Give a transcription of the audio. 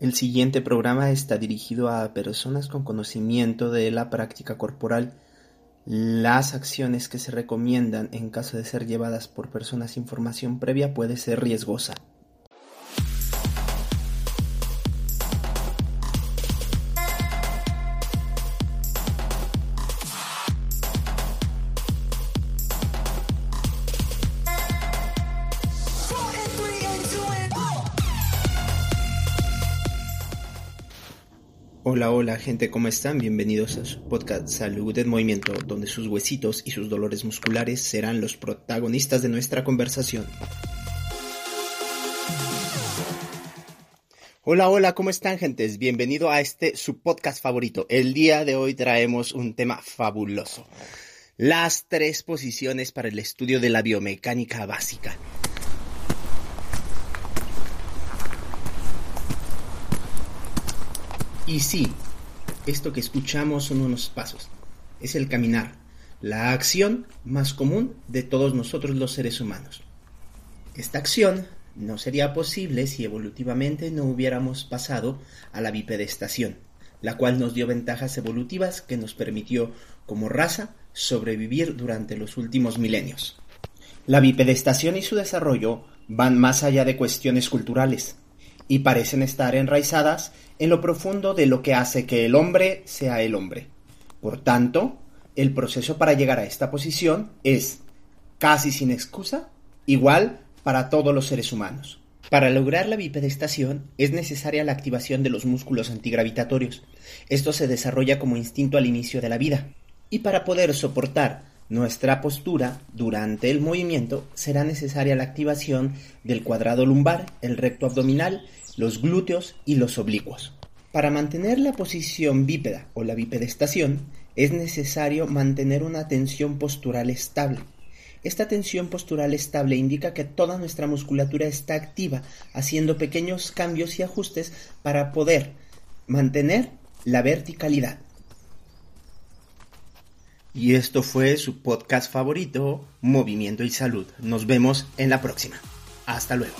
El siguiente programa está dirigido a personas con conocimiento de la práctica corporal. Las acciones que se recomiendan en caso de ser llevadas por personas sin formación previa puede ser riesgosa. Hola, hola gente, ¿cómo están? Bienvenidos a su podcast Salud en Movimiento, donde sus huesitos y sus dolores musculares serán los protagonistas de nuestra conversación. Hola, hola, ¿cómo están gentes? Bienvenido a este su podcast favorito. El día de hoy traemos un tema fabuloso. Las tres posiciones para el estudio de la biomecánica básica. Y sí, esto que escuchamos son unos pasos. Es el caminar, la acción más común de todos nosotros los seres humanos. Esta acción no sería posible si evolutivamente no hubiéramos pasado a la bipedestación, la cual nos dio ventajas evolutivas que nos permitió como raza sobrevivir durante los últimos milenios. La bipedestación y su desarrollo van más allá de cuestiones culturales y parecen estar enraizadas en lo profundo de lo que hace que el hombre sea el hombre. Por tanto, el proceso para llegar a esta posición es, casi sin excusa, igual para todos los seres humanos. Para lograr la bipedestación es necesaria la activación de los músculos antigravitatorios. Esto se desarrolla como instinto al inicio de la vida. Y para poder soportar nuestra postura durante el movimiento será necesaria la activación del cuadrado lumbar, el recto abdominal los glúteos y los oblicuos. Para mantener la posición bípeda o la bipedestación es necesario mantener una tensión postural estable. Esta tensión postural estable indica que toda nuestra musculatura está activa, haciendo pequeños cambios y ajustes para poder mantener la verticalidad. Y esto fue su podcast favorito, Movimiento y Salud. Nos vemos en la próxima. Hasta luego.